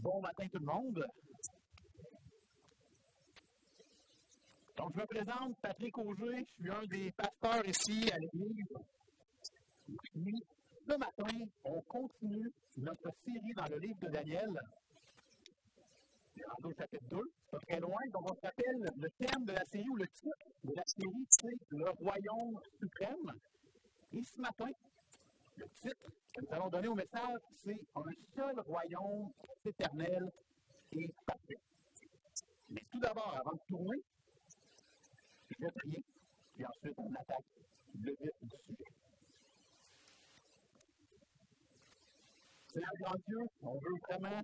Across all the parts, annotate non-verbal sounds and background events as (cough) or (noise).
Bon matin tout le monde. Donc, je me présente, Patrick Auger, je suis un des pasteurs ici à l'église. Ce matin, on continue notre série dans le livre de Daniel. Dans le chapitre 2, pas très loin. Donc, on se rappelle le thème de la série ou le titre de la série, c'est Le Royaume suprême. Et ce matin, le titre que nous allons donner au message, c'est Un seul royaume éternel et parfait. Mais tout d'abord, avant de tourner, je vais prier, puis ensuite on attaque le vif du sujet. Seigneur grand Dieu, on veut vraiment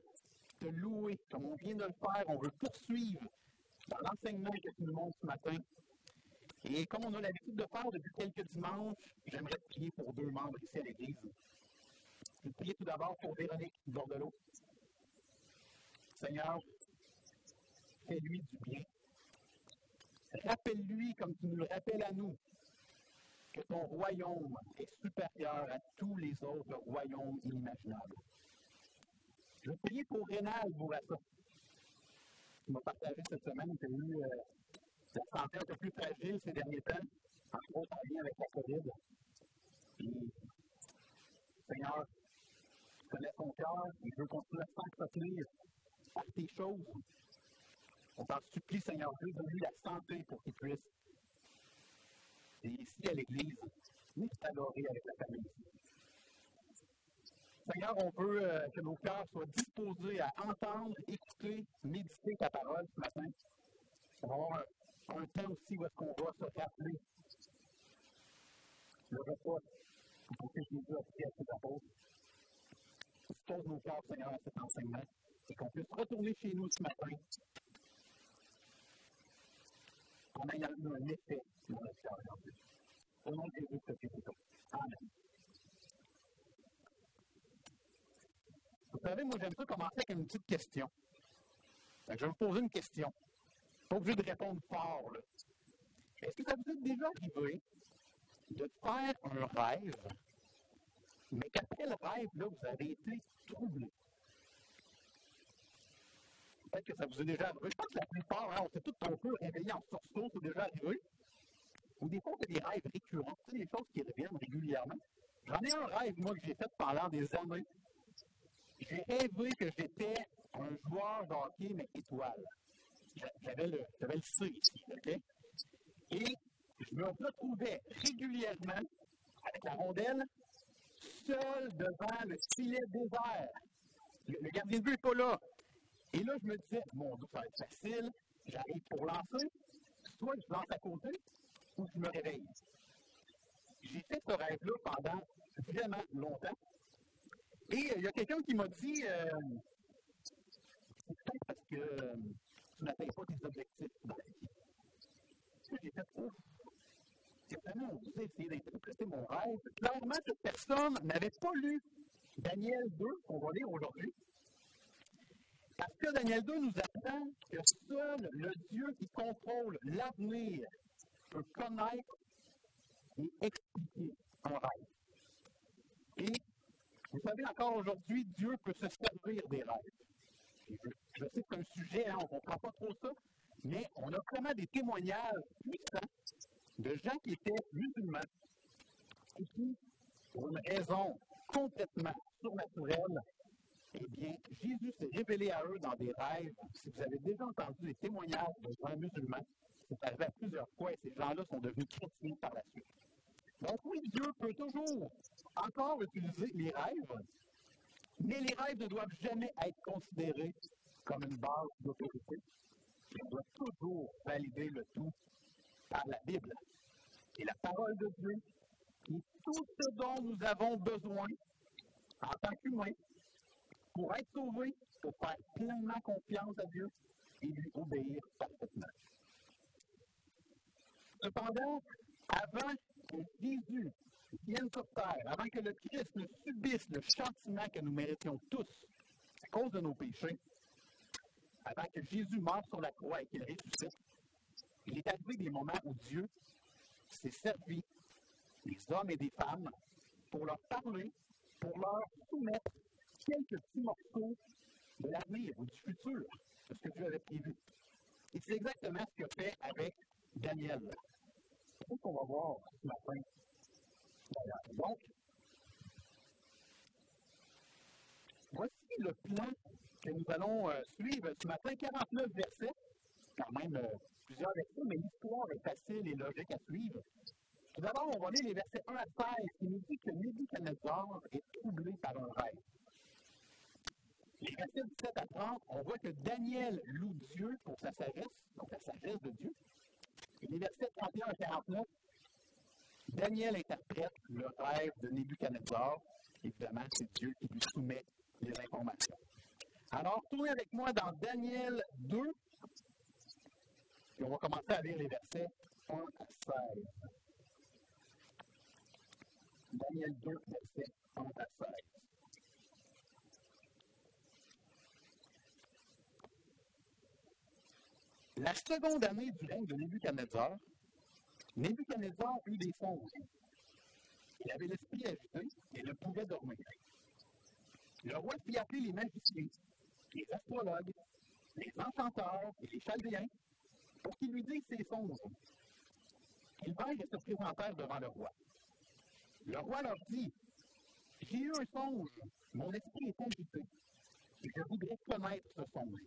te louer comme on vient de le faire. On veut poursuivre dans l'enseignement que tu nous montres ce matin. Et comme on a l'habitude de faire depuis quelques dimanches, j'aimerais prier pour deux membres ici à l'Église. Je vais prier tout d'abord pour Véronique Bordelot. Seigneur, fais-lui du bien. Rappelle-lui, comme tu nous le rappelles à nous, que ton royaume est supérieur à tous les autres royaumes inimaginables. Je vais prier pour Rénal Bourassa, qui m'a partagé cette semaine qu'il a eu euh, la santé un peu plus fragile ces derniers temps, entre autres en lien avec la COVID. Puis, Seigneur, tu connais son cœur, il veut continuer à s'entretenir par tes choses. On t'en supplie, Seigneur Dieu, donne-lui la santé pour qu'il puisse. Et ici, à l'Église, nous t'adorer avec la famille. Seigneur, on veut euh, que nos cœurs soient disposés à entendre, écouter, méditer ta parole ce matin. On va avoir un, un temps aussi où est-ce qu'on va se rappeler le repas pour que Jésus a pris à ses apôtres. Dispose nos cœurs, Seigneur, à cet enseignement et qu'on puisse retourner chez nous ce matin en ayant un effet sur notre cœur. Au nom de Jésus, Amen. Vous savez, moi, j'aime ça commencer avec une petite question. je vais vous poser une question. Pas obligé de répondre fort. Est-ce que ça vous est déjà arrivé de faire un rêve, mais qu'après le rêve, là, vous avez été troublé? Peut-être que ça vous est déjà arrivé. Je pense que la plupart, hein, on s'est tous peu réveillés en sursaut, c'est déjà arrivé. Ou des fois, fait des rêves récurrents, sais, des choses qui reviennent régulièrement. J'en ai un rêve, moi, que j'ai fait pendant des années. J'ai rêvé que j'étais un joueur de hockey, mais étoile. J'avais le, le C ici, OK? Et je me retrouvais régulièrement avec la rondelle, seul devant le filet désert. Le, le gardien de but n'est pas là. Et là, je me disais, mon Dieu, ça va être facile, j'arrive pour lancer, soit je lance à côté, ou je me réveille. J'ai fait ce rêve-là pendant vraiment longtemps. Et euh, il y a quelqu'un qui m'a dit, euh, c'est peut-être parce que euh, tu n'atteins pas tes objectifs dans la vie. J'ai fait, vraiment essayer d'interpréter mon rêve. Clairement, cette personne n'avait pas lu Daniel 2, qu'on va lire aujourd'hui. Parce que Daniel 2 nous apprend que seul le Dieu qui contrôle l'avenir peut connaître et expliquer un rêve. Et vous savez, encore aujourd'hui, Dieu peut se servir des rêves. Je, sais que c'est un sujet, hein, on ne comprend pas trop ça, mais on a vraiment des témoignages puissants de gens qui étaient musulmans et qui, pour une raison complètement surnaturelle, eh bien, Jésus s'est révélé à eux dans des rêves. Si vous avez déjà entendu des témoignages de gens musulmans, c'est arrivé à plusieurs fois et ces gens-là sont devenus chrétiens par la suite. Donc oui, Dieu peut toujours encore utiliser les rêves, mais les rêves ne doivent jamais être considérés comme une base d'autorité. On doit toujours valider le tout par la Bible et la parole de Dieu et tout ce dont nous avons besoin en tant qu'humains pour être sauvés, pour faire pleinement confiance à Dieu et lui obéir parfaitement. Cependant, avant que Jésus vienne sur terre, avant que le Christ ne subisse le châtiment que nous méritions tous à cause de nos péchés, avant que Jésus meure sur la croix et qu'il ressuscite, il est arrivé des moments où Dieu s'est servi des hommes et des femmes pour leur parler, pour leur soumettre quelques petits morceaux de l'avenir ou du futur, de ce que Dieu avait prévu. Et c'est exactement ce qu'il fait avec Daniel. C'est ce qu'on va voir ce matin? Donc, voici le plan que nous allons euh, suivre ce matin. 49 versets, quand même euh, plusieurs versets, mais l'histoire est facile et logique à suivre. Tout d'abord, on va lire les versets 1 à 16 qui nous dit que Nebuchadnezzar est troublé par un rêve. Les versets 17 à 30, on voit que Daniel loue Dieu pour sa sagesse, donc la sagesse de Dieu. Et les versets 31 à 49, Daniel interprète le rêve de Nebuchadnezzar. Évidemment, c'est Dieu qui lui soumet les informations. Alors, tournez avec moi dans Daniel 2, et on va commencer à lire les versets 1 à 16. Daniel 2, versets 1 à 16. La seconde année du règne de Nebuchadnezzar, Nebuchadnezzar eut des songes. Il avait l'esprit agité et ne pouvait dormir. Le roi fit appeler les magiciens, les astrologues, les enchanteurs et les chaldéens pour qu'ils lui disent ses songes. Ils vinrent et se présentèrent devant le roi. Le roi leur dit J'ai eu un songe, mon esprit est agité, je voudrais connaître ce songe.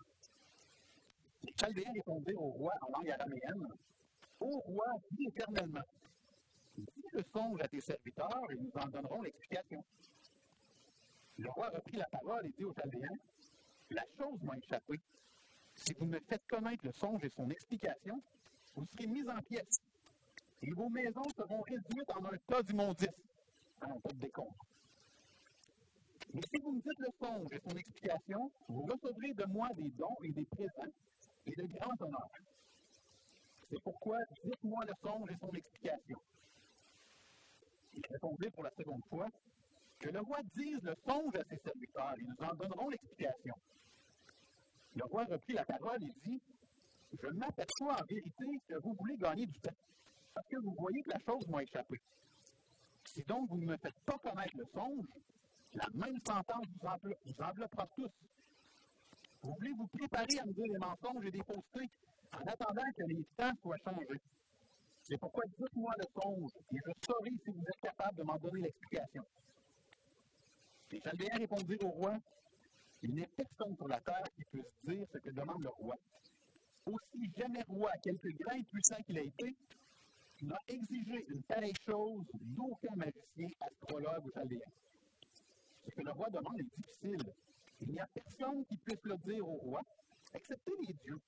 Les Chaldéens répondirent au roi en langue araméenne Ô roi, dis éternellement Dis le songe à tes serviteurs et nous en donnerons l'explication. Le roi reprit la parole et dit aux Chaldéens La chose m'a échappé. Si vous me faites connaître le songe et son explication, vous serez mis en pièces et vos maisons seront réduites en un tas d'immondices, un tas de décompte. Mais si vous me dites le songe et son explication, vous recevrez de moi des dons et des présents et de grands honneurs. C'est pourquoi dites-moi le songe et son explication. Il répondit pour la seconde fois que le roi dise le songe à ses serviteurs et nous en donnerons l'explication. Le roi reprit la parole et dit Je m'aperçois en vérité que vous voulez gagner du temps parce que vous voyez que la chose m'a échappé. Si donc vous ne me faites pas connaître le songe, la même sentence vous, vous enveloppera tous. Vous voulez vous préparer à me dire des mensonges et des faussetés en attendant que les temps soient changés. C'est pourquoi dites-moi le songe et je saurai si vous êtes capable de m'en donner l'explication. Les Chaldéens répondirent au roi Il n'est personne sur la terre qui puisse dire ce que demande le roi. Aussi jamais roi, quelque grand et puissant qu'il ait été, n'a exigé une pareille chose d'aucun magicien, astrologue ou chaldéen. Ce que le roi demande est difficile. Il n'y a personne qui puisse le dire au roi, excepté les dieux,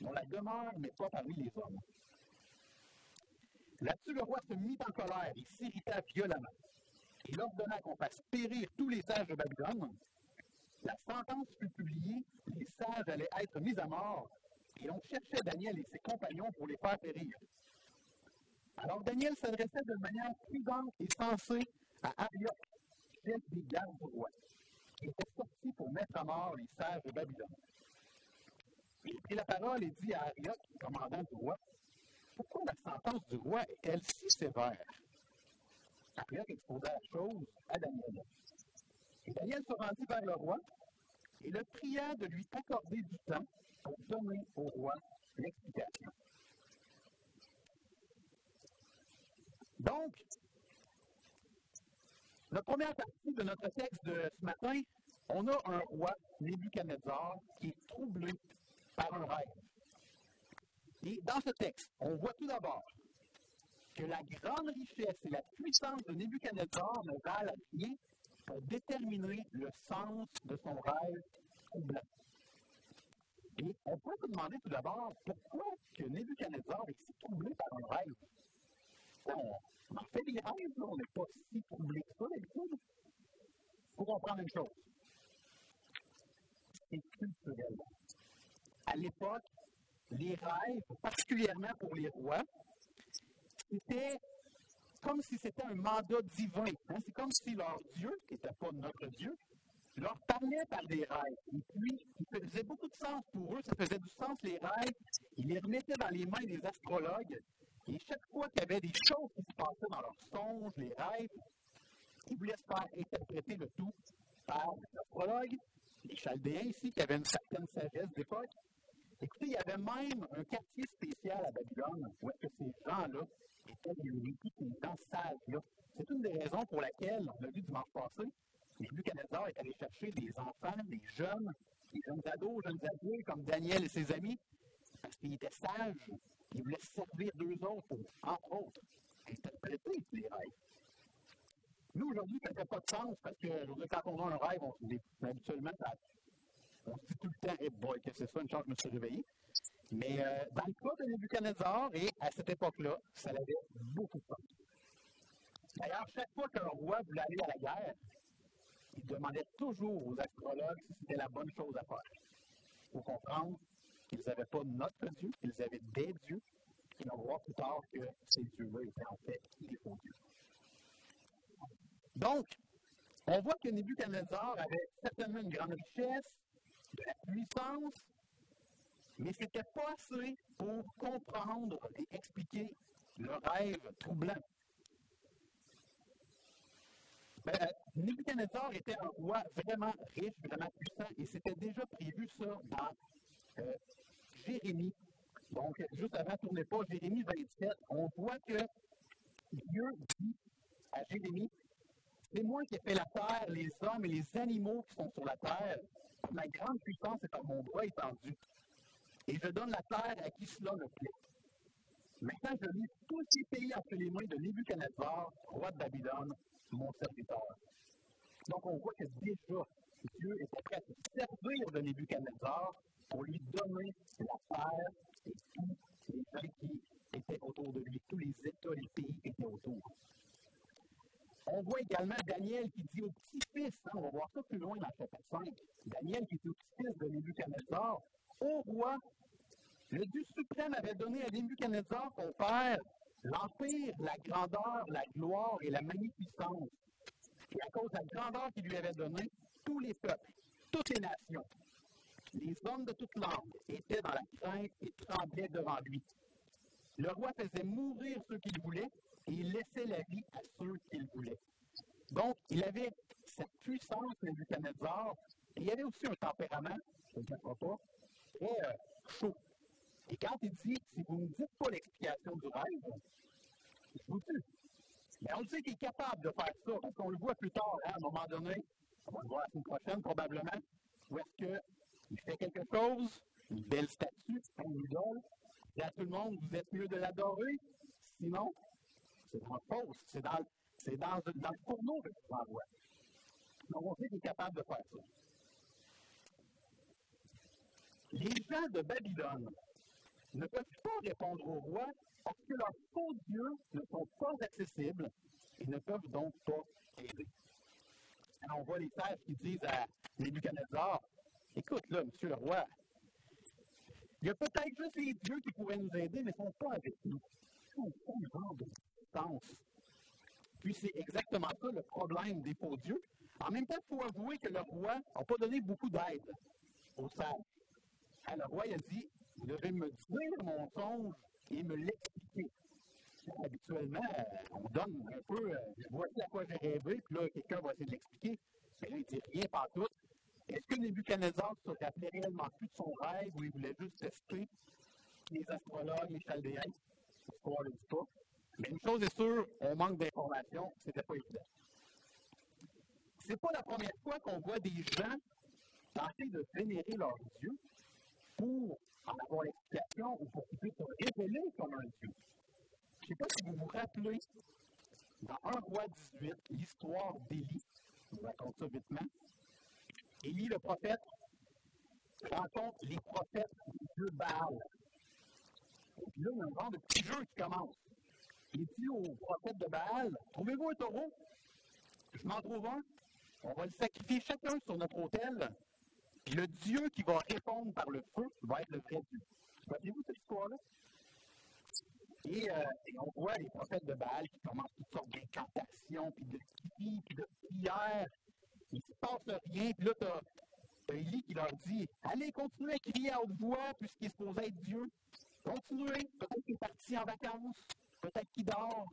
dont la demeure n'est pas parmi les hommes. Là-dessus, le roi se mit en colère et s'irrita violemment. Il ordonna qu'on fasse périr tous les sages de Babylone. La sentence fut publiée, les sages allaient être mis à mort, et on cherchait Daniel et ses compagnons pour les faire périr. Alors Daniel s'adressait de manière prudente et sensée à Arioch, chef des gardes du roi, qui était sorti pour mettre à mort les sages de Babylone. Il prit la parole et dit à Arioch, commandant du roi, Pourquoi la sentence du roi est-elle si sévère? Arioch exposa la chose à Daniel. Et Daniel se rendit vers le roi et le pria de lui accorder du temps pour donner au roi l'explication. Donc, la première partie de notre texte de ce matin, on a un roi, Nebuchadnezzar, qui est troublé par un rêve. Et dans ce texte, on voit tout d'abord que la grande richesse et la puissance de Nebuchadnezzar ne valent rien pour déterminer le sens de son rêve troublant. Et on peut se demander tout d'abord pourquoi que Nebuchadnezzar est si troublé par un rêve on, fait des rêves, on n'est pas si troublé que ça d'habitude. Il faut comprendre une chose. C'est culturel. À l'époque, les rêves, particulièrement pour les rois, c'était comme si c'était un mandat divin. Hein. C'est comme si leur Dieu, qui n'était pas notre Dieu, leur parlait par des rêves. Et puis, il faisait beaucoup de sens pour eux, ça faisait du sens les rêves. Ils les remettaient dans les mains des astrologues et chaque fois qu'il y avait des choses qui se passaient dans leurs songes, les rêves, ils voulaient se faire interpréter le tout par les astrologues, les Chaldéens ici, qui avaient une certaine sagesse d'époque. Écoutez, il y avait même un quartier spécial à Babylone où est-ce que ces gens-là ces gens sages-là. C'est une des raisons pour laquelle, on l'a vu dimanche passé, Nebuchadnezzar est allé chercher des enfants, des jeunes, des jeunes ados, jeunes adultes comme Daniel et ses amis, parce qu'ils étaient sages, ils voulaient servir d'eux autres pour, entre autres, interpréter les rêves. Nous, aujourd'hui, ça ne fait pas de sens parce que quand on a un rêve, on se dit, habituellement, on se dit tout le temps, hey boy, que c'est ça, une chance, je me suis réveillé. Mais euh, dans le cas de Nebuchadnezzar, et à cette époque-là, ça avait beaucoup sens. D'ailleurs, chaque fois qu'un roi voulait aller à la guerre, il demandait toujours aux astrologues si c'était la bonne chose à faire. Il faut comprendre qu'ils n'avaient pas notre Dieu, qu'ils avaient des dieux, et on va voir plus tard que ces dieux-là étaient en fait des faux dieux. Donc, on voit que Nebuchadnezzar avait certainement une grande richesse, de la puissance, mais ce n'était pas assez pour comprendre et expliquer le rêve troublant. Ben, Nebuchadnezzar était un roi vraiment riche, vraiment puissant, et c'était déjà prévu ça dans euh, Jérémie. Donc, juste avant, tournez pas, Jérémie 27, on voit que Dieu dit à Jérémie c'est moi qui ai fait la terre, les hommes et les animaux qui sont sur la terre. Ma grande puissance est à mon bras étendu. Et je donne la terre à qui cela me plaît. Maintenant, je lis tous ces pays entre les mains de Nebuchadnezzar, roi de Babylone, mon serviteur. Donc, on voit que déjà, Dieu était prêt à se servir de Nebuchadnezzar pour lui donner la terre et tous les gens qui étaient autour de lui, tous les États, les pays qui étaient autour. On voit également Daniel qui dit au petit-fils, hein, on va voir ça plus loin dans le chapitre 5, Daniel qui dit au petit-fils de Nebuchadnezzar, Ô roi, le Dieu suprême avait donné à Nebuchadnezzar, ton père, l'empire, la grandeur, la gloire et la magnificence. Et à cause de la grandeur qu'il lui avait donnée, tous les peuples, toutes les nations, les hommes de toute langue étaient dans la crainte et tremblaient devant lui. Le roi faisait mourir ceux qu'il voulait et il laissait la vie à ceux qu'il voulait. Donc, il avait cette puissance, Nebuchadnezzar, et il avait aussi un tempérament, je ne sais pas, euh, chaud. Et quand il dit, si vous ne dites pas l'explication du rêve, je vous tue. Mais on sait qu'il est capable de faire ça, parce qu'on le voit plus tard, hein, à un moment donné, on va le voir la semaine prochaine probablement, où est-ce qu'il fait quelque chose, une belle statue, une idole, dit à tout le monde, vous êtes mieux de l'adorer, sinon, c'est dans le poste, c'est dans, le fourneau que tu l'envoies. Donc, on sait qu'il est capable de faire ça. Les gens de Babylone ne peuvent pas répondre au roi parce que leurs faux dieux ne sont pas accessibles et ne peuvent donc pas aider. Alors, on voit les sages qui disent à Nebuchadnezzar Écoute, là, monsieur le roi, il y a peut-être juste les dieux qui pourraient nous aider, mais ils ne sont pas avec nous. Ils sont de puis c'est exactement ça le problème des faux dieux. En même temps, il faut avouer que le roi n'a pas donné beaucoup d'aide aux sages. Le roi a dit Vous devez me dire mon songe et me l'expliquer. Habituellement, on donne un peu euh, Voici à quoi j'ai rêvé, puis là, quelqu'un va essayer de l'expliquer. Mais là, il dit rien par tout. Est-ce que Nebuchadnezzar se rappelait réellement plus de son rêve ou il voulait juste tester les astrologues, les chaldéens? L'histoire ne le dit pas. Mais une chose est sûre, on manque d'informations, c'était pas évident. C'est pas la première fois qu'on voit des gens tenter de vénérer leur Dieu pour en avoir l'explication ou pour qu'ils puissent se révéler comme un Dieu. Je ne sais pas si vous vous rappelez, dans 1 roi 18, l'histoire d'Élie, je vous raconte ça vitement. Élie, le prophète, rencontre les prophètes du Dieu Baal. Et puis là, il y a un genre de petit jeu qui commence. Il dit au prophète de Baal Trouvez-vous un taureau? Je m'en trouve un. On va le sacrifier chacun sur notre autel. Puis le Dieu qui va répondre par le feu va être le vrai Dieu. Voyez-vous cette histoire-là? Et, euh, et, on voit les prophètes de Baal qui commencent toutes sortes d'incantations, puis de cris, puis de prières. Il ne se passe rien. Puis là, tu as, Élie qui leur dit Allez, continuez à crier à haute voix, puisqu'il est supposé être Dieu. Continuez. Peut-être qu'il est parti en vacances peut-être qu'il dort.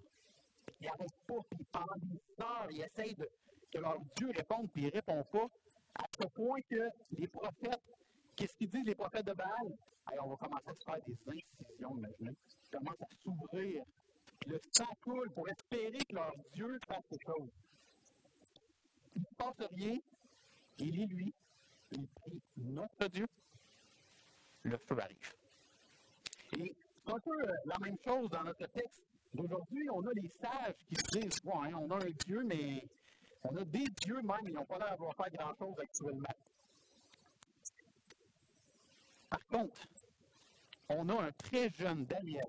Il n'arrête pas, puis pendant des heures, il essaye de, que leur Dieu réponde, puis il ne répond pas. À ce point que les prophètes, qu'est-ce qu'ils disent les prophètes de Baal? on va commencer à se faire des incisions, imaginez. Ils commencent à s'ouvrir. Le sang coule pour espérer que leur Dieu fasse quelque chose. Il ne se passe rien. Il est lui. Il prie notre Dieu. Le feu arrive. Et c'est un peu euh, la même chose dans notre texte d'aujourd'hui. On a les sages qui se disent ouais, on a un Dieu, mais on a des dieux même, ils n'ont pas l'air d'avoir fait grand-chose actuellement. Par contre, on a un très jeune Daniel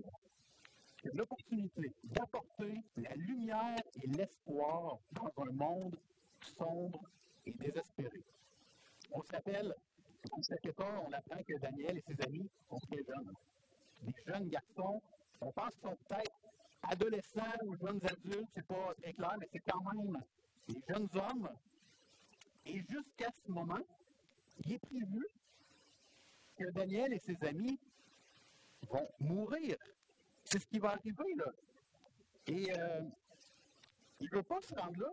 qui a l'opportunité d'apporter la lumière et l'espoir dans un monde sombre et désespéré. On s'appelle, dans cette époque, on apprend que Daniel et ses amis sont très jeunes. Des jeunes garçons, on pense qu'ils sont peut-être adolescents ou jeunes adultes, c'est pas très clair, mais c'est quand même des jeunes hommes. Et jusqu'à ce moment, il est prévu que Daniel et ses amis vont mourir. C'est ce qui va arriver, là. Et euh, il ne veut pas se rendre là.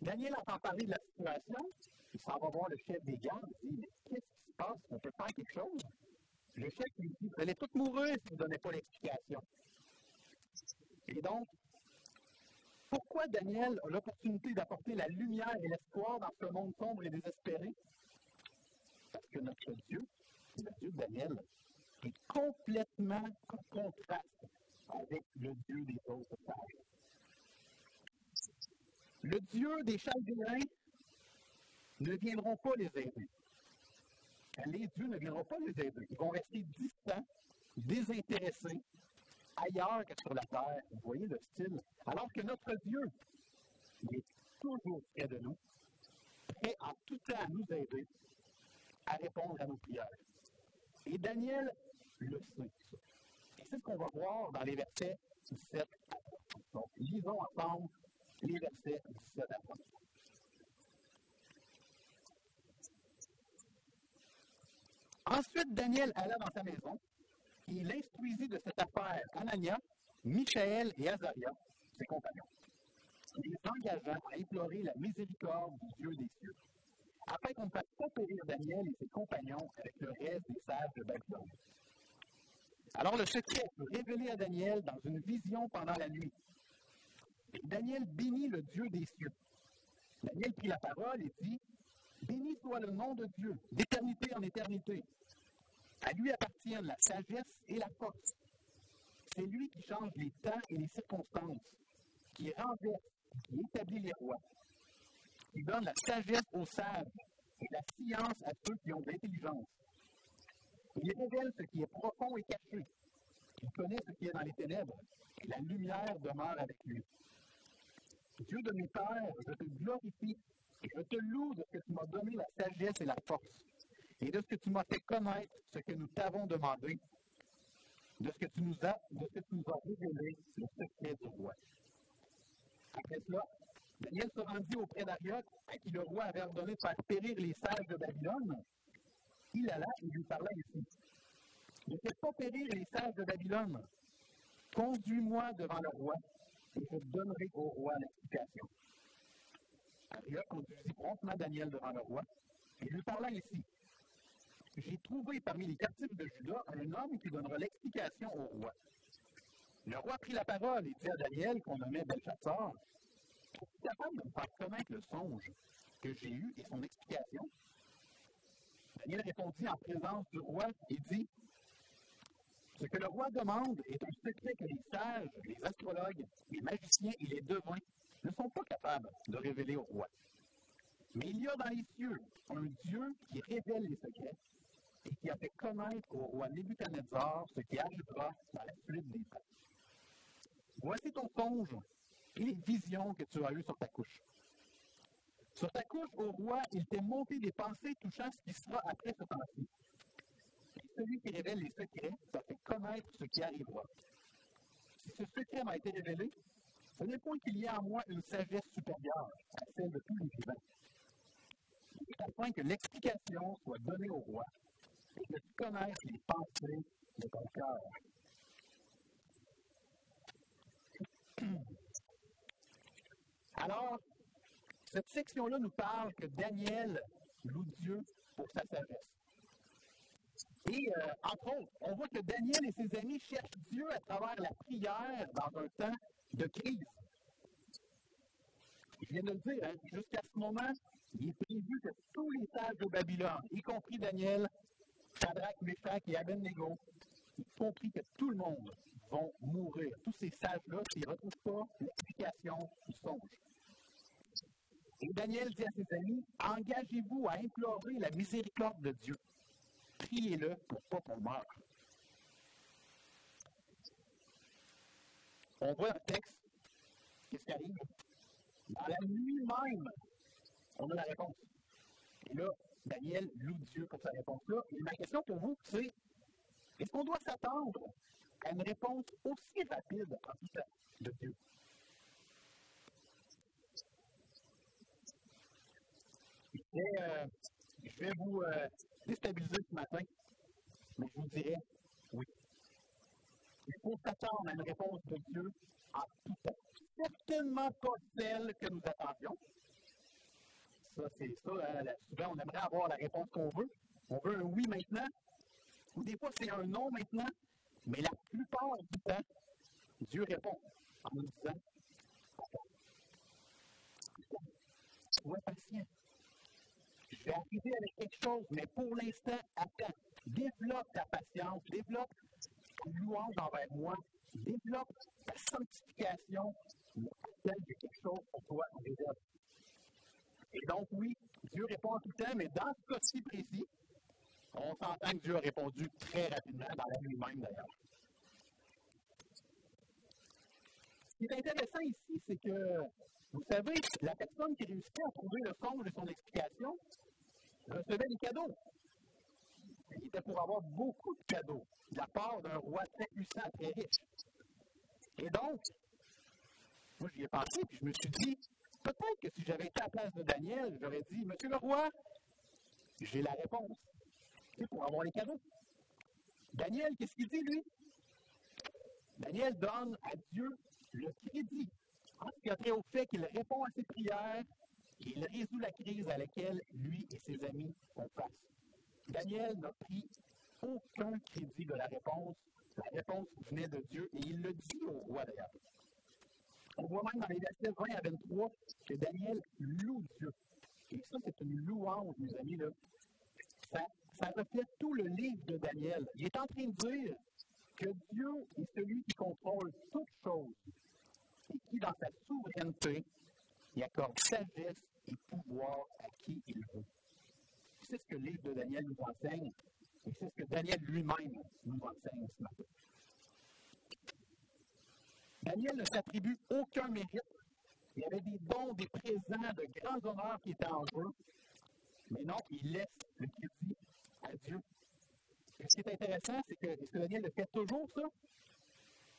Daniel entend parler de la situation. Il s'en va voir le chef des gardes. Il dit Mais qu'est-ce qui se passe? On peut faire quelque chose Le chef lui dit Vous allez tous mourir si vous ne donnez pas l'explication. Et donc, pourquoi Daniel a l'opportunité d'apporter la lumière et l'espoir dans ce monde sombre et désespéré? Parce que notre Dieu, le Dieu de Daniel, est complètement en contraste avec le Dieu des autres sages. Le Dieu des Chaldéens ne viendront pas les aider. Les dieux ne viendront pas les aider. Ils vont rester distants, désintéressés, ailleurs que sur la terre. Vous voyez le style? Alors que notre Dieu, il est toujours près de nous, prêt en tout temps à nous aider à répondre à nos prières. Et Daniel le sait. Et c'est ce qu'on va voir dans les versets 17 à 30. Donc, lisons ensemble les versets 17 à 30. Ensuite, Daniel alla dans sa maison il instruisit de cette affaire Anania, Michaël et Azaria, ses compagnons, les engageant à implorer la miséricorde du Dieu des cieux, afin qu'on ne fasse pas périr Daniel et ses compagnons avec le reste des sages de Babylone. Alors le secret fut révélé à Daniel dans une vision pendant la nuit. Daniel bénit le Dieu des cieux. Daniel prit la parole et dit Béni soit le nom de Dieu, d'éternité en éternité. À lui appartiennent la sagesse et la force. C'est lui qui change les temps et les circonstances, qui renverse, qui établit les rois, qui donne la sagesse aux sages et la science à ceux qui ont de l'intelligence. Il révèle ce qui est profond et caché. Il connaît ce qui est dans les ténèbres, et la lumière demeure avec lui. Dieu de mes pères, je te glorifie et je te loue de ce que tu m'as donné la sagesse et la force et de ce que tu m'as fait connaître ce que nous t'avons demandé, de ce que tu nous as, de ce que tu nous as révélé le secret du roi. Après cela, Daniel se rendit auprès d'Ariot, à qui le roi avait ordonné de faire périr les sages de Babylone. Il alla et lui parla ici. Ne fais pas périr les sages de Babylone. Conduis-moi devant le roi, et je donnerai au roi l'explication. Ariot conduisit promptement Daniel devant le roi, et lui parla ici j'ai trouvé parmi les captifs de Juda un homme qui donnera l'explication au roi. Le roi prit la parole et dit à Daniel, qu'on nommait Belshazzar, capable de me faire connaître le songe que j'ai eu et son explication? Daniel répondit en présence du roi et dit Ce que le roi demande est un secret que les sages, les astrologues, les magiciens et les devins ne sont pas capables de révéler au roi. Mais il y a dans les cieux un Dieu qui révèle les secrets et qui a fait connaître au roi Nebuchadnezzar ce qui arrivera dans la suite des temps. Voici ton songe et les visions que tu as eues sur ta couche. Sur ta couche, au roi, il t'est monté des pensées touchant ce qui sera après ce temps-ci. Et celui qui révèle les secrets, ça fait connaître ce qui arrivera. Si ce secret m'a été révélé, ce n'est point qu'il y ait en moi une sagesse supérieure à celle de tous les vivants. Afin que l'explication soit donnée au roi et tu connaisses les pensées de ton cœur. Alors, cette section-là nous parle que Daniel loue Dieu pour sa sagesse. Et euh, entre autres, on voit que Daniel et ses amis cherchent Dieu à travers la prière dans un temps de crise. Je viens de le dire, hein, jusqu'à ce moment, il est prévu que tous les sages de Babylone, y compris Daniel, Shadrach, Meshach et Abednego, y compris que tout le monde vont mourir. Tous ces sages-là, s'ils ne retrouvent pas l'explication du songe. Et Daniel dit à ses amis, engagez-vous à implorer la miséricorde de Dieu. Priez-le pour pas qu'on meure. On voit un texte. Qu'est-ce qui arrive? Dans la nuit même, on a la réponse. Et là, Daniel loue Dieu pour sa réponse-là. Et ma question pour vous, c'est est-ce qu'on doit s'attendre à une réponse aussi rapide en tout temps de Dieu? Je vais, euh, vous euh, déstabiliser ce matin, mais je vous dirais oui. Il faut s'attendre à une réponse de Dieu? En tout temps. Certainement pas celle que nous attendions. Ça, c'est ça. Hein, souvent, on aimerait avoir la réponse qu'on veut. On veut un oui maintenant, ou des fois, c'est un non maintenant, mais la plupart du temps, Dieu répond en nous disant Sois patient. Je vais arriver avec quelque chose, mais pour l'instant, attends. Développe ta patience, développe ta louange envers moi, développe ta sanctification, mais attends, quelque chose pour toi en réserve. Et donc, oui, Dieu répond tout temps, mais dans ce cas-ci précis, on s'entend que Dieu a répondu très rapidement, dans la nuit même d'ailleurs. Ce qui est intéressant ici, c'est que, vous savez, la personne qui réussit à trouver le songe de son explication recevait des cadeaux. Il était pour avoir beaucoup de cadeaux de la part d'un roi très puissant, très riche. Et donc, moi j'y ai pensé, puis je me suis dit, peut-être que si j'avais été à la place de Daniel, j'aurais dit, Monsieur le roi, j'ai la réponse pour avoir les cadeaux. Daniel, qu'est-ce qu'il dit, lui? Daniel donne à Dieu le crédit en ce qui a trait au fait qu'il répond à ses prières et il résout la crise à laquelle lui et ses amis font face. Daniel n'a pris aucun crédit de la réponse. La réponse venait de Dieu et il le dit au roi d'ailleurs. On voit même dans les versets 20 à 23 que Daniel loue Dieu. Et ça, c'est une louange, mes amis. Là. Ça, reflète tout le livre de Daniel. Il est en train de dire que Dieu est celui qui contrôle toutes choses et qui, dans sa souveraineté, il accorde sagesse et pouvoir à qui il veut. C'est ce que le livre de Daniel nous enseigne et c'est ce que Daniel lui-même nous enseigne ce matin. Daniel ne s'attribue aucun mérite. Il y avait des dons, des présents, de grands honneurs qui étaient en jeu. Mais non, il laisse le crédit à Dieu. Ce qui est intéressant, c'est que, est-ce que Daniel le fait toujours, ça?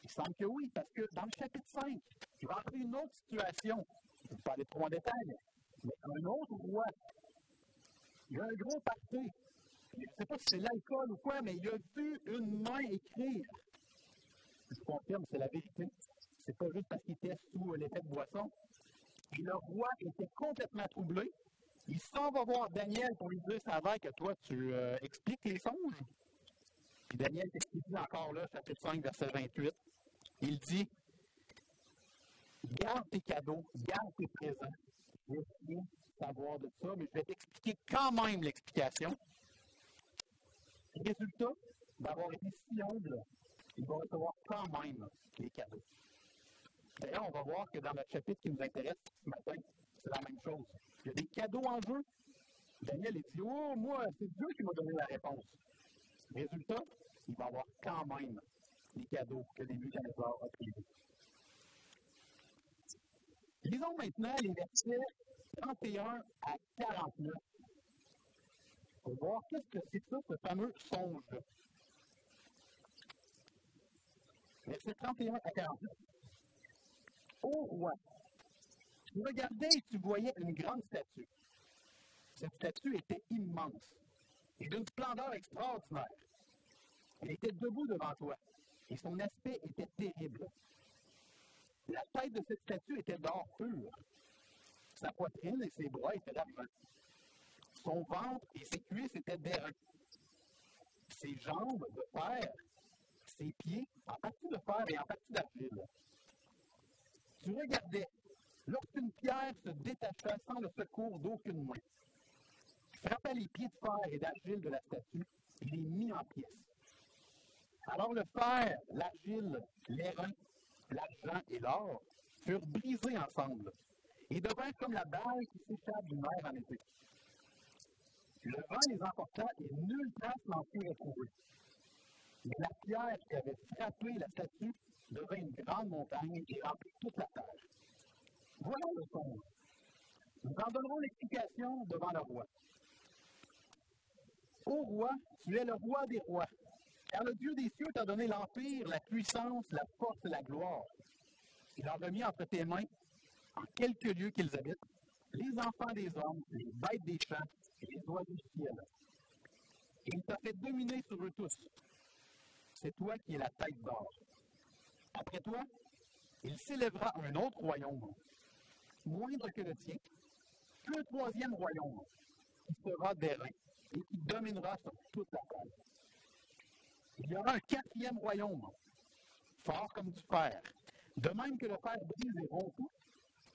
Il semble que oui, parce que dans le chapitre 5, il va arriver une autre situation. Je vais pas aller trop en détail, mais un autre roi. Il y a un gros parti. Je ne sais pas si c'est l'alcool ou quoi, mais il a vu une main écrire. Je confirme, c'est la vérité. C'est pas juste parce qu'il était sous l'effet de boisson. Et le roi était complètement troublé. Il s'en va voir Daniel pour lui dire ça va que toi, tu euh, expliques les songes. Puis Daniel, qu'est-ce dit encore là, chapitre 5, verset 28? Il dit Garde tes cadeaux, garde tes présents. Je rien savoir de ça, mais je vais t'expliquer quand même l'explication. Résultat d'avoir été si humble, il va recevoir quand même les cadeaux. D'ailleurs, on va voir que dans le chapitre qui nous intéresse ce matin, c'est la même chose. Il y a des cadeaux en jeu. Daniel, il dit Oh, moi, c'est Dieu qui m'a donné la réponse. Résultat, il va avoir quand même les cadeaux que Nebuchadnezzar a prévus. Lisons maintenant les versets 31 à 49 pour voir qu'est-ce que c'est ça, ce fameux songe. Versets 31 à 49. Ô roi, tu regardais et tu voyais une grande statue. Cette statue était immense et d'une splendeur extraordinaire. Elle était debout devant toi et son aspect était terrible. La tête de cette statue était d'or pur. Sa poitrine et ses bras étaient d'argent. Son ventre et ses cuisses étaient d'airain. Ses jambes de fer, ses pieds en partie de fer et en partie d'argile. Tu regardais, lorsqu'une pierre se détacha sans le secours d'aucune main, frappa les pieds de fer et d'argile de la statue et les mit en pièces. Alors le fer, l'argile, l'airain, l'argent et l'or furent brisés ensemble et devinrent comme la balle qui s'échappe du mer en été. Le vent les emporta et nulle trace n'en fut retrouvée. Mais la pierre qui avait frappé la statue devint une grande montagne et remplit toute la terre. Voilà le songe. Nous en donnerons l'explication devant le roi. Ô roi, tu es le roi des rois, car le Dieu des cieux t'a donné l'empire, la puissance, la force et la gloire. Il a remis entre tes mains, en quelques lieux qu'ils habitent, les enfants des hommes, les bêtes des champs et les oiseaux du ciel. Et il t'a fait dominer sur eux tous. C'est toi qui es la tête d'or. Après toi, il s'élèvera un autre royaume, moindre que le tien, un troisième royaume, qui sera d'airain et qui dominera sur toute la terre. Il y aura un quatrième royaume, fort comme du fer. De même que le fer brise et rompt tout,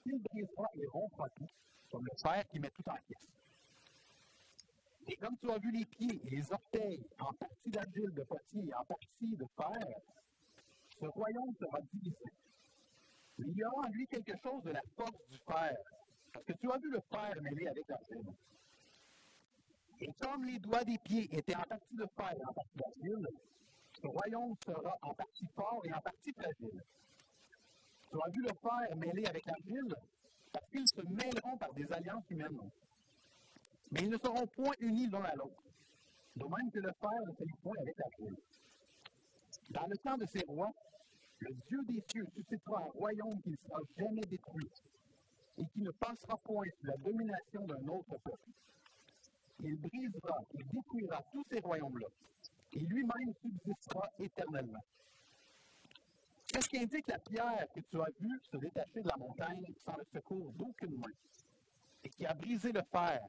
il brisera et rompra tout, comme le fer qui met tout en pièces. Et comme tu as vu les pieds et les orteils en partie d'argile de potier et en partie de fer, ce royaume sera divisé. il y aura en lui quelque chose de la force du fer, parce que tu as vu le fer mêlé avec l'argile. Et comme les doigts des pieds étaient en partie de fer et en partie d'argile, ce royaume sera en partie fort et en partie fragile. Tu as vu le fer mêlé avec l'argile, parce qu'ils se mêleront par des alliances humaines. Mais ils ne seront point unis l'un à l'autre, de même que le fer ne fait point avec l'argile. Dans le temps de ces rois, le Dieu des cieux suscitera un royaume qui ne sera jamais détruit et qui ne passera point sous la domination d'un autre peuple. Il brisera et détruira tous ces royaumes-là, et lui-même subsistera éternellement. C'est ce qui indique la pierre que tu as vue se détacher de la montagne sans le secours d'aucune main, et qui a brisé le fer,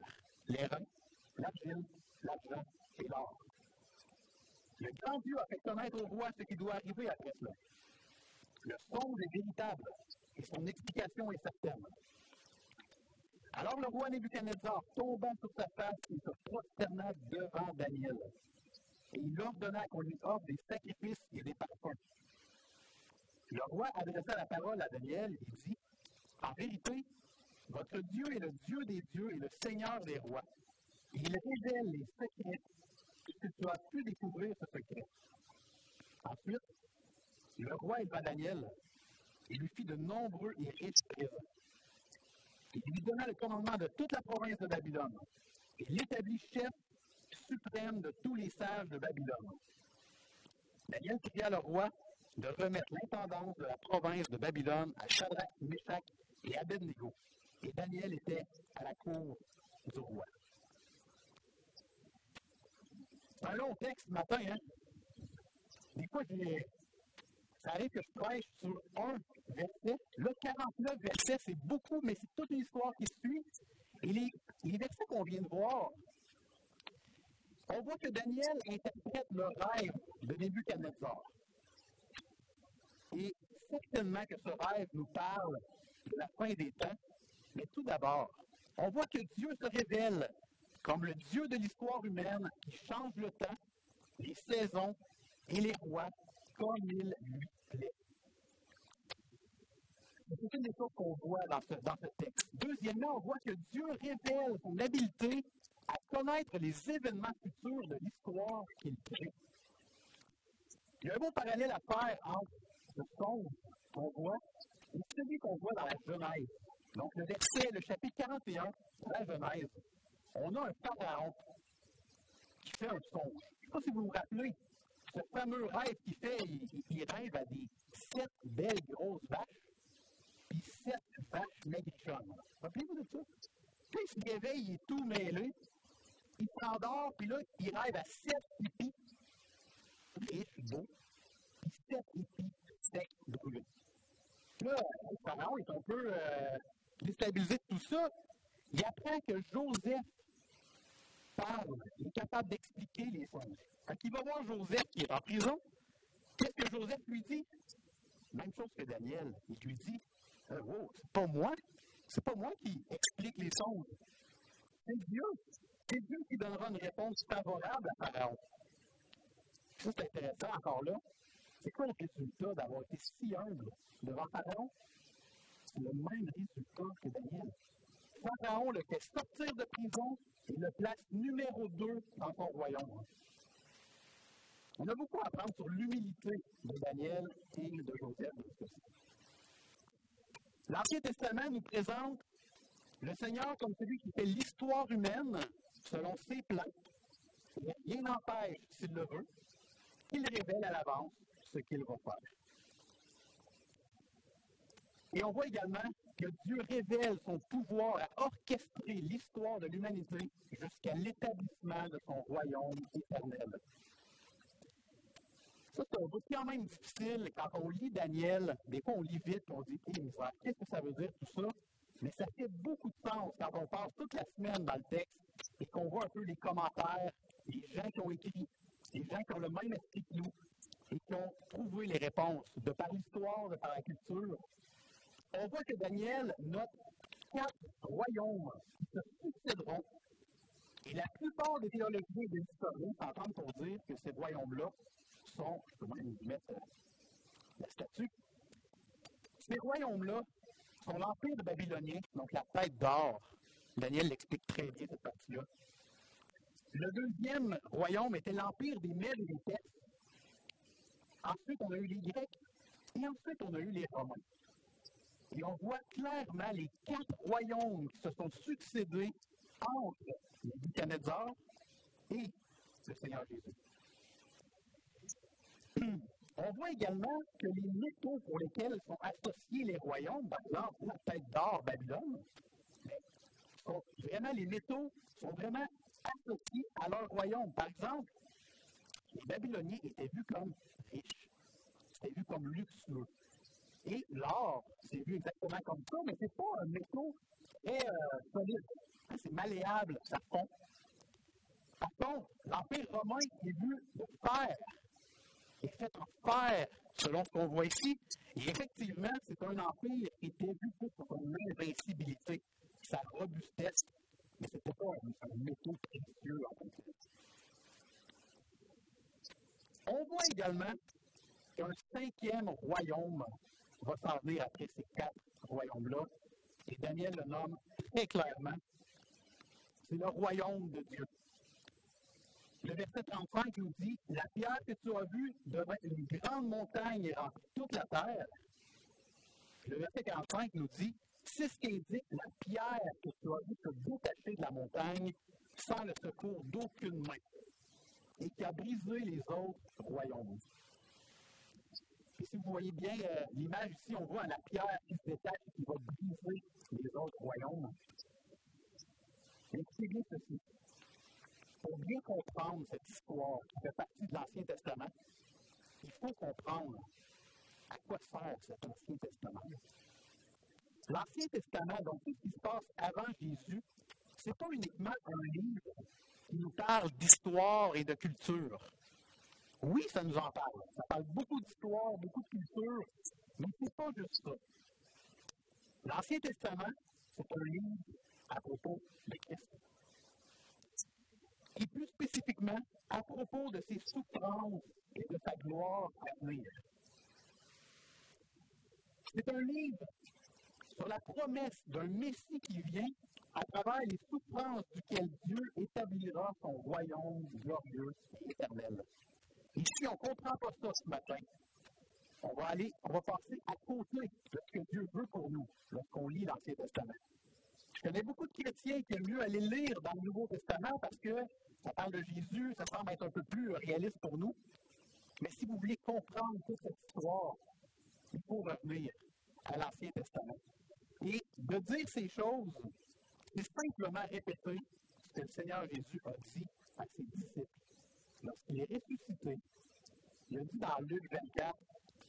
l'airain, l'argile, l'argent et l'or. Le grand Dieu a fait connaître au roi ce qui doit arriver après cela. Le songe est véritable et son explication est certaine. Alors le roi Nebuchadnezzar tomba sur sa face et se prosterna devant Daniel. Et il ordonna qu'on lui offre des sacrifices et des parfums. Le roi adressa la parole à Daniel et dit En vérité, votre Dieu est le Dieu des dieux et le Seigneur des rois. il révèle les secrets puisque tu as pu découvrir ce secret. Ensuite, le roi éleva Daniel et lui fit de nombreux et riches présents. Il lui donna le commandement de toute la province de Babylone et l'établit chef suprême de tous les sages de Babylone. Daniel pria le roi de remettre l'intendance de la province de Babylone à Shadrach, Meshach et Abednego. Et Daniel était à la cour du roi. C'est un long texte ce matin, hein? Des fois, ça arrive que je prêche sur un verset. Là, 49 versets, c'est beaucoup, mais c'est toute une histoire qui suit. Et les, versets qu'on vient de voir, on voit que Daniel interprète le rêve de Nebuchadnezzar. Et certainement que ce rêve nous parle de la fin des temps. Mais tout d'abord, on voit que Dieu se révèle comme le Dieu de l'histoire humaine qui change le temps, les saisons et les rois comme il lui plaît. C'est une des choses qu'on voit dans ce, dans ce texte. Deuxièmement, on voit que Dieu révèle son habileté à connaître les événements futurs de l'histoire qu'il crée. Il y a un beau parallèle à faire entre le songe qu'on voit et celui qu'on voit dans la Genèse. Donc, le verset, le chapitre 41 de la Genèse, on a un pharaon qui fait un songe. Je ne sais pas si vous vous rappelez, ce fameux rêve qu'il fait, il, rêve à des sept belles grosses vaches, puis sept vaches maigrichonnes. Rappelez-vous de ça? Puis il se réveille, il est tout mêlé, il s'endort, puis là, il rêve à sept hippies, riches, beaux, puis sept hippies secs, brûlés. Là, pharaon est un peu euh, déstabilisé de tout ça. Il apprend que Joseph il est capable d'expliquer les songes. Quand il va voir Joseph qui est en prison, qu'est-ce que Joseph lui dit? Même chose que Daniel. Il lui dit euh, Wow, c'est pas moi, c'est pas moi qui explique les songes. C'est Dieu. C'est Dieu qui donnera une réponse favorable à Pharaon. Ça, c'est intéressant encore là. C'est quoi le résultat d'avoir été si humble devant Pharaon? C'est le même résultat que Daniel. Pharaon le fait sortir de prison et le place numéro 2 dans son royaume. On a beaucoup à apprendre sur l'humilité de Daniel et de Joseph. L'Ancien Testament nous présente le Seigneur comme celui qui fait l'histoire humaine selon ses plans. Rien n'empêche, s'il le veut, qu'il révèle à l'avance ce qu'il va faire. Et on voit également que Dieu révèle son pouvoir à orchestrer l'histoire de l'humanité jusqu'à l'établissement de son royaume éternel. Ça, c'est un quand même difficile quand on lit Daniel. Des fois, on lit vite, on dit, misère, qu'est-ce que ça veut dire tout ça? Mais ça fait beaucoup de sens quand on passe toute la semaine dans le texte et qu'on voit un peu les commentaires, les gens qui ont écrit, les gens qui ont le même esprit que nous et qui ont trouvé les réponses de par l'histoire, de par la culture on voit que Daniel note quatre royaumes qui se succéderont. Et la plupart des théologiens et des historiens s'entendent pour dire que ces royaumes-là sont, je peux même mettre euh, la statue, ces royaumes-là sont l'Empire babylonien, donc la tête d'or. Daniel l'explique très bien, cette partie-là. Le deuxième royaume était l'Empire des Mèdes et des Perses. Ensuite, on a eu les Grecs. Et ensuite, on a eu les Romains. Et on voit clairement les quatre royaumes qui se sont succédés entre Nebuchadnezzar et le Seigneur Jésus. (clears throat) On voit également que les métaux pour lesquels sont associés les royaumes, par exemple la tête d'or Babylone, vraiment les métaux sont vraiment associés à leur royaume. Par exemple, les Babyloniens étaient vus comme riches, c'était vu comme luxueux. Et l'or, c'est vu exactement comme ça, mais c'est pas un métaux très euh, solide. C'est malléable, ça fond. Par contre, l'Empire romain est vu de fer, est fait en fer, selon ce qu'on voit ici. Et effectivement, c'est un empire qui était vu pour son invincibilité, sa robustesse, mais ce n'était pas un, un, métaux précieux en fait. On voit également qu'un cinquième royaume va s'en après ces quatre royaumes-là. Et Daniel le nomme très clairement. C'est le royaume de Dieu. Le verset 35 nous dit La pierre que tu as vue devait une grande montagne et toute la terre. Le verset 45 nous dit C'est ce qu'indique la pierre que tu as vue se détacher de la montagne sans le secours d'aucune main et qui a brisé les autres royaumes. Et si vous voyez bien euh, l'image ici, on voit la pierre qui se détache et qui va briser les autres royaumes. Écoutez bien ceci. Pour bien comprendre cette histoire qui fait partie de l'Ancien Testament, il faut comprendre à quoi sert cet Ancien Testament. L'Ancien Testament, donc tout ce qui se passe avant Jésus, ce n'est pas uniquement un livre qui nous parle d'histoire et de culture. Oui, ça nous en parle. Ça parle beaucoup d'histoire, beaucoup de culture, mais ce n'est pas juste ça. L'Ancien Testament, c'est un livre à propos de Christ. Et plus spécifiquement, à propos de ses souffrances et de sa gloire à venir. C'est un livre sur la promesse d'un Messie qui vient à travers les souffrances duquel Dieu établira son royaume glorieux et éternel. Ici, on ne comprend pas ça ce matin. On va aller, on va passer à côté de ce que Dieu veut pour nous lorsqu'on lit l'Ancien Testament. Je connais beaucoup de chrétiens qui aiment mieux aller lire dans le Nouveau Testament parce que ça parle de Jésus, ça semble être un peu plus réaliste pour nous. Mais si vous voulez comprendre toute cette histoire, il faut revenir à l'Ancien Testament. Et de dire ces choses, c'est simplement répéter ce que le Seigneur Jésus a dit à ses disciples lorsqu'il est ressuscité, il a dit dans Luc 24,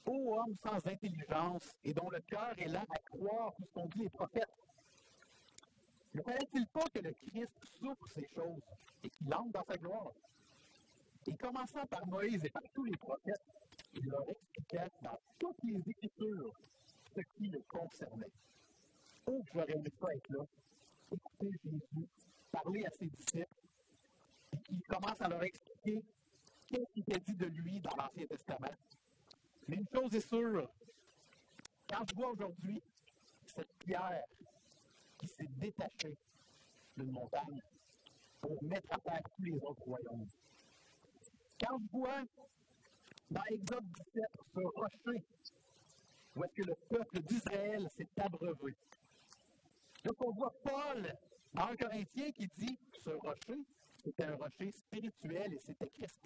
Ô homme sans intelligence et dont le cœur est lent à croire tout ce qu'ont dit les prophètes. Ne fallait-il pas que le Christ souffre ces choses et qu'il entre dans sa gloire? Et commençant par Moïse et par tous les prophètes, il leur expliquait dans toutes les Écritures ce qui le concernait. Oh, j'aurais aimé ça être là. Écouter Jésus parler à ses disciples qui commence à leur expliquer qu'est-ce qui était dit de lui dans l'Ancien Testament. Mais une chose est sûre, quand je vois aujourd'hui cette pierre qui s'est détachée d'une montagne pour mettre à terre tous les autres royaumes, quand je vois dans Exode 17 ce rocher où est-ce que le peuple d'Israël s'est abreuvé, donc on voit Paul dans 1 Corinthien qui dit ce rocher, c'était un rocher spirituel et c'était Christ.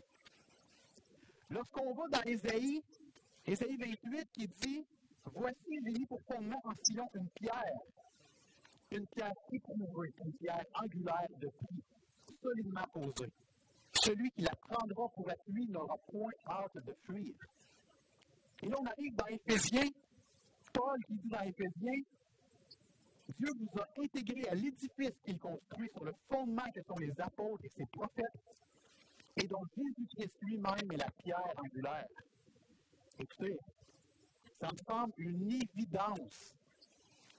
Lorsqu'on va dans Ésaïe, Ésaïe 28 qui dit Voici, j'ai mis pour fondement en Sion une pierre, une pierre éprouvée, une pierre angulaire de prix, solidement posée. Celui qui la prendra pour appui n'aura point hâte de fuir. Et là, on arrive dans Éphésiens, Paul qui dit dans Éphésiens Dieu vous a intégré à l'édifice qu'il construit sur le fondement que sont les apôtres et ses prophètes, et dont Jésus-Christ lui-même est la pierre angulaire. Écoutez, ça me semble une évidence.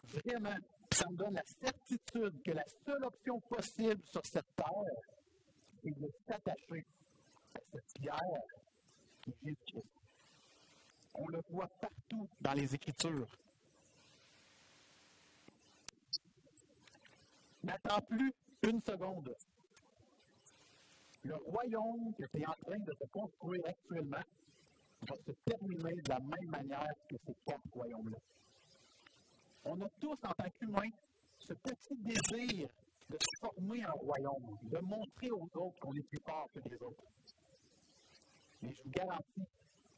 Vraiment, ça me donne la certitude que la seule option possible sur cette terre, c'est de s'attacher à cette pierre qui est Jésus-Christ. On le voit partout dans les Écritures. N'attends plus une seconde. Le royaume que tu es en train de se construire actuellement va se terminer de la même manière que ces quatre royaumes-là. On a tous, en tant qu'humains, ce petit désir de se former un royaume, de montrer aux autres qu'on est plus fort que les autres. Mais je vous garantis,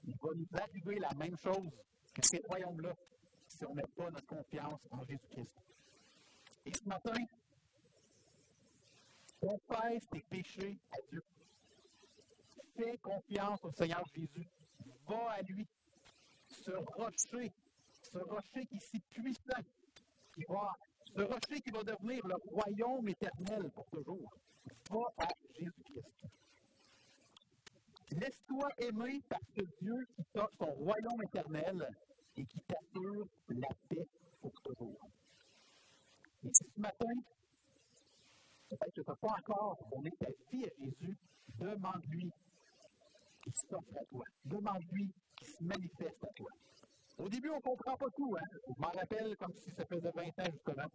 il va nous arriver la même chose que ces royaumes-là si on met pas notre confiance en Jésus-Christ. Et ce matin, Confesse tes péchés à Dieu. Fais confiance au Seigneur Jésus. Va à lui. Ce rocher, ce rocher qui est si puissant, qui va, ce rocher qui va devenir le royaume éternel pour toujours. Va à Jésus-Christ. Laisse-toi aimer par ce Dieu qui t'offre son royaume éternel et qui t'assure la paix pour toujours. Et ce matin, peut-être que tu n'as pas encore donné ta vie à Jésus, demande-lui qu'il s'offre à toi. Demande-lui qu'il se manifeste à toi. Au début, on ne comprend pas tout. Hein? Je m'en rappelle comme si ça faisait 20 ans justement.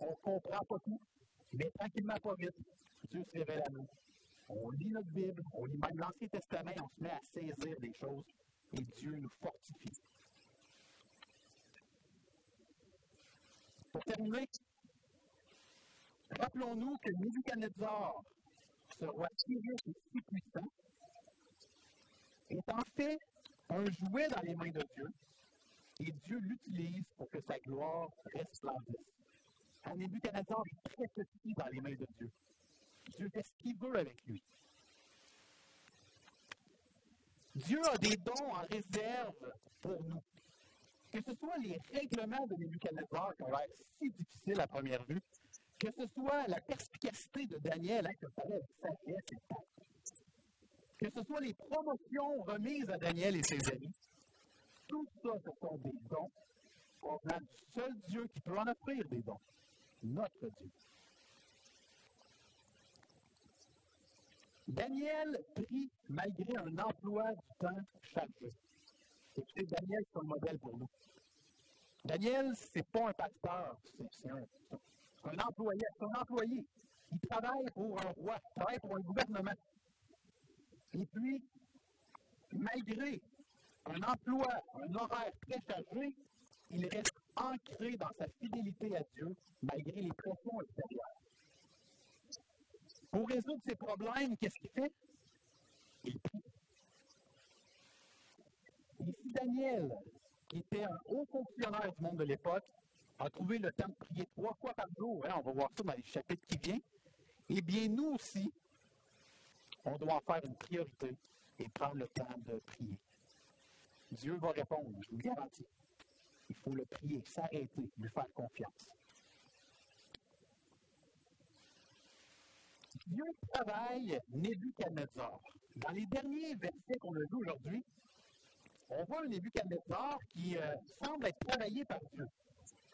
On ne comprend pas tout. Mais tranquillement, pas vite, Dieu se révèle à nous. On lit notre Bible, on lit même l'Ancien Testament, on se met à saisir des choses et Dieu nous fortifie. Pour terminer, Rappelons-nous que Nebuchadnezzar, ce roi si riche et si puissant, est en fait un jouet dans les mains de Dieu et Dieu l'utilise pour que sa gloire resplendisse. Un Nebuchadnezzar est très petit dans les mains de Dieu. Dieu fait ce qu'il veut avec lui. Dieu a des dons en réserve pour nous. Que ce soit les règlements de Nebuchadnezzar qui ont l'air si difficiles à première vue, que ce soit la perspicacité de Daniel, hein, que que ce soit les promotions remises à Daniel et ses amis, tout ça, ce sont des dons provenant du seul Dieu qui peut en offrir des dons, notre Dieu. Daniel prie malgré un emploi du temps chargé. Écoutez, Daniel, c'est un modèle pour nous. Daniel, c'est pas un pasteur, c'est un, un employé, c'est un employé. Il travaille pour un roi, il travaille pour un gouvernement. Et puis, malgré un emploi, un horaire très chargé, il reste ancré dans sa fidélité à Dieu, malgré les pressions extérieures. Pour résoudre ses problèmes, qu'est-ce qu'il fait? Il prie. Et si Daniel, qui était un haut fonctionnaire du monde de l'époque, a trouvé le temps de prier trois fois par jour. Hein, on va voir ça dans les chapitres qui viennent. Eh bien, nous aussi, on doit en faire une priorité et prendre le temps de prier. Dieu va répondre, je vous le garantis. Il faut le prier, s'arrêter, lui faire confiance. Dieu travaille Nebuchadnezzar. Dans les derniers versets qu'on a vus aujourd'hui, on voit un Nebuchadnezzar qui euh, semble être travaillé par Dieu.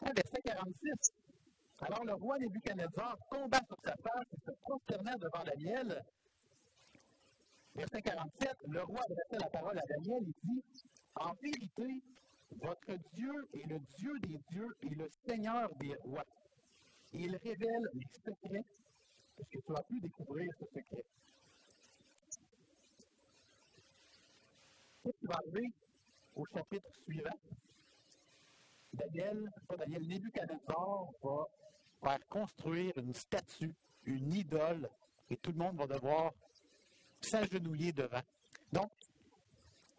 Verset 46. Alors le roi Nebuchadnezzar tomba sur sa face et se prosterna devant Daniel. Verset 47, le roi adressa la parole à Daniel et dit En vérité, votre Dieu est le Dieu des dieux et le Seigneur des rois. il révèle les secrets, parce que tu as pu découvrir ce secret? Qu'est-ce qui arriver au chapitre suivant? Daniel, pas Daniel, Nebuchadnezzar va faire construire une statue, une idole, et tout le monde va devoir s'agenouiller devant. Donc,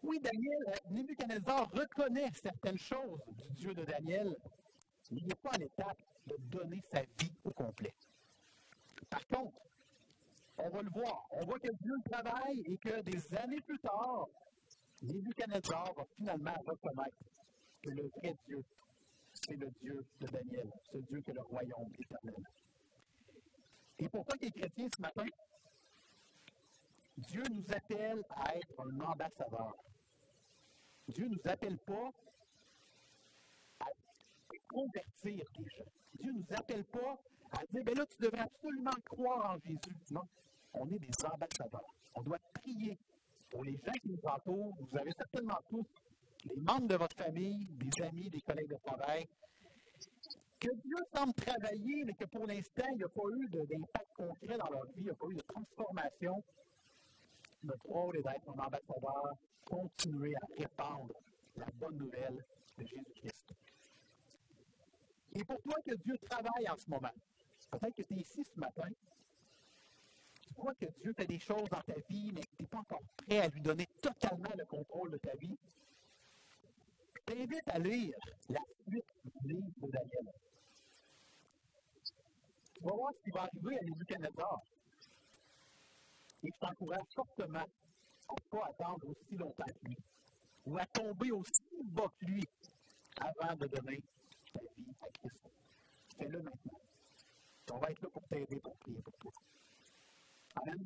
oui, Daniel, euh, Nebuchadnezzar reconnaît certaines choses du Dieu de Daniel, mais il n'est pas à l'étape de donner sa vie au complet. Par contre, on va le voir. On voit que Dieu travaille et que des années plus tard, Nebuchadnezzar va finalement reconnaître que le vrai Dieu, c'est le Dieu de Daniel, ce Dieu que le royaume éternel. Et pourquoi les chrétiens ce matin? Dieu nous appelle à être un ambassadeur. Dieu ne nous appelle pas à convertir des gens. Dieu ne nous appelle pas à dire, ben là, tu devrais absolument croire en Jésus. Non, on est des ambassadeurs. On doit prier pour les gens qui nous entourent. Vous avez certainement tous les membres de votre famille, des amis, des collègues de travail, que Dieu semble travailler, mais que pour l'instant, il n'y a pas eu d'impact concret dans leur vie, il n'y a pas eu de transformation. Notre rôle est d'être un ambassadeur, continuer à répandre la bonne nouvelle de Jésus-Christ. Et pour toi que Dieu travaille en ce moment, peut-être que tu es ici ce matin, tu crois que Dieu fait des choses dans ta vie, mais que tu n'es pas encore prêt à lui donner totalement le contrôle de ta vie, je t'invite à lire la suite du livre de Daniel. Tu vas voir ce qui va arriver à Nebuchadnezzar. Et je t'encourage fortement à ne pas attendre aussi longtemps que lui, ou à tomber aussi bas que lui avant de donner ta vie à Christ. Fais-le maintenant. On va être là pour t'aider, pour prier pour toi. Amen.